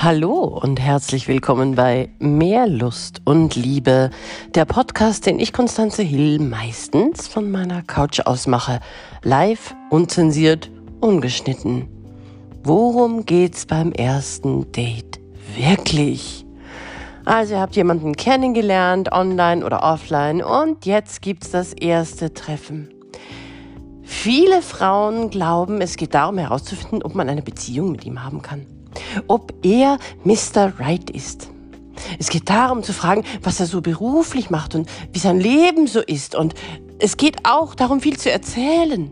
Hallo und herzlich willkommen bei Mehr Lust und Liebe, der Podcast, den ich Konstanze Hill meistens von meiner Couch aus mache, live, unzensiert, ungeschnitten. Worum geht's beim ersten Date wirklich? Also ihr habt jemanden kennengelernt, online oder offline, und jetzt gibt's das erste Treffen. Viele Frauen glauben, es geht darum herauszufinden, ob man eine Beziehung mit ihm haben kann ob er Mr. Right ist. Es geht darum zu fragen, was er so beruflich macht und wie sein Leben so ist. Und es geht auch darum, viel zu erzählen.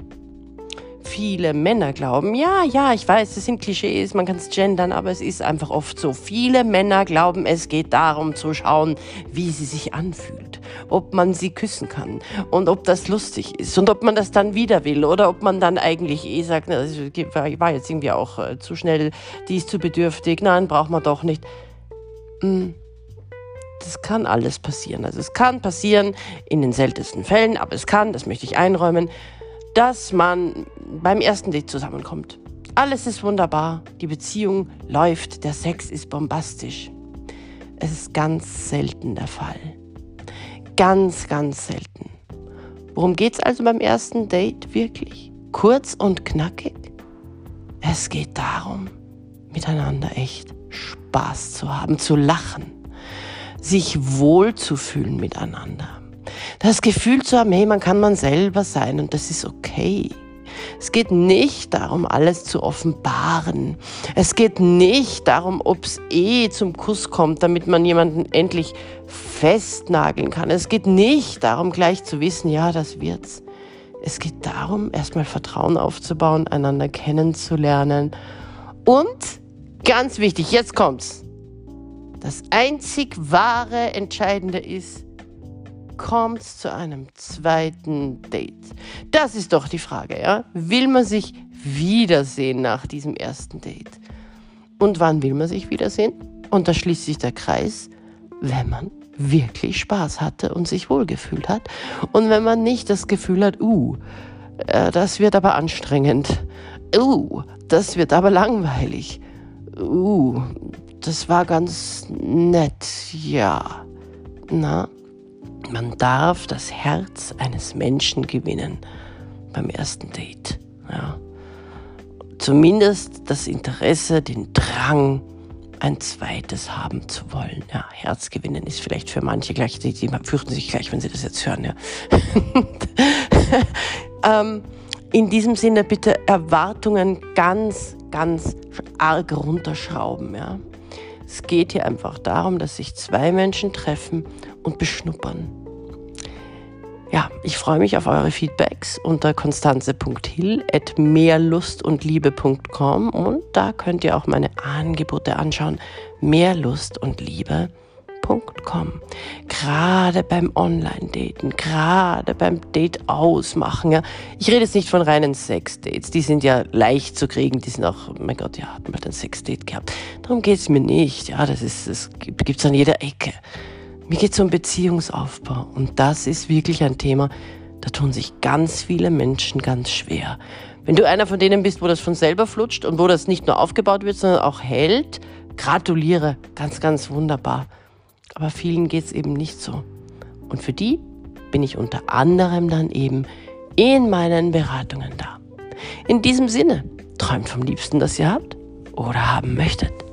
Viele Männer glauben, ja, ja, ich weiß, das sind Klischees, man kann es gendern, aber es ist einfach oft so. Viele Männer glauben, es geht darum zu schauen, wie sie sich anfühlt, ob man sie küssen kann und ob das lustig ist und ob man das dann wieder will oder ob man dann eigentlich eh sagt, na, das war jetzt irgendwie auch äh, zu schnell, die ist zu bedürftig, nein, braucht man doch nicht. Hm das kann alles passieren. Also es kann passieren in den seltensten Fällen, aber es kann, das möchte ich einräumen, dass man beim ersten Date zusammenkommt. Alles ist wunderbar, die Beziehung läuft, der Sex ist bombastisch. Es ist ganz selten der Fall. Ganz, ganz selten. Worum geht es also beim ersten Date wirklich? Kurz und knackig? Es geht darum, miteinander echt Spaß zu haben, zu lachen, sich wohlzufühlen miteinander das Gefühl zu haben, hey, man kann man selber sein und das ist okay. Es geht nicht darum, alles zu offenbaren. Es geht nicht darum, ob es eh zum Kuss kommt, damit man jemanden endlich festnageln kann. Es geht nicht darum, gleich zu wissen, ja, das wird's. Es geht darum, erstmal Vertrauen aufzubauen, einander kennenzulernen. Und ganz wichtig, jetzt kommt's. Das einzig wahre Entscheidende ist, kommt zu einem zweiten Date? Das ist doch die Frage, ja? Will man sich wiedersehen nach diesem ersten Date? Und wann will man sich wiedersehen? Und da schließt sich der Kreis, wenn man wirklich Spaß hatte und sich wohlgefühlt hat. Und wenn man nicht das Gefühl hat, uh, äh, das wird aber anstrengend. Uh, das wird aber langweilig. Uh, das war ganz nett, ja. Na, man darf das Herz eines Menschen gewinnen beim ersten Date. Ja. Zumindest das Interesse, den Drang, ein zweites haben zu wollen. Ja, Herz gewinnen ist vielleicht für manche gleich, die, die fürchten sich gleich, wenn sie das jetzt hören. Ja. ähm, in diesem Sinne bitte Erwartungen ganz, ganz arg runterschrauben. Ja. Es geht hier einfach darum, dass sich zwei Menschen treffen und beschnuppern. Ja, ich freue mich auf eure Feedbacks unter konstanze.hill at mehrlustundliebe.com und da könnt ihr auch meine Angebote anschauen. Mehrlustundliebe.com. Gerade beim Online-Daten, gerade beim Date ausmachen. Ja. Ich rede jetzt nicht von reinen Sex-Dates, die sind ja leicht zu kriegen, die sind auch, mein Gott, ja, hat mal ein Sex-Date gehabt. Darum geht es mir nicht. Ja, das ist, das gibt es an jeder Ecke. Mir geht es um Beziehungsaufbau und das ist wirklich ein Thema, da tun sich ganz viele Menschen ganz schwer. Wenn du einer von denen bist, wo das von selber flutscht und wo das nicht nur aufgebaut wird, sondern auch hält, gratuliere, ganz, ganz wunderbar. Aber vielen geht es eben nicht so. Und für die bin ich unter anderem dann eben in meinen Beratungen da. In diesem Sinne, träumt vom Liebsten, das ihr habt oder haben möchtet.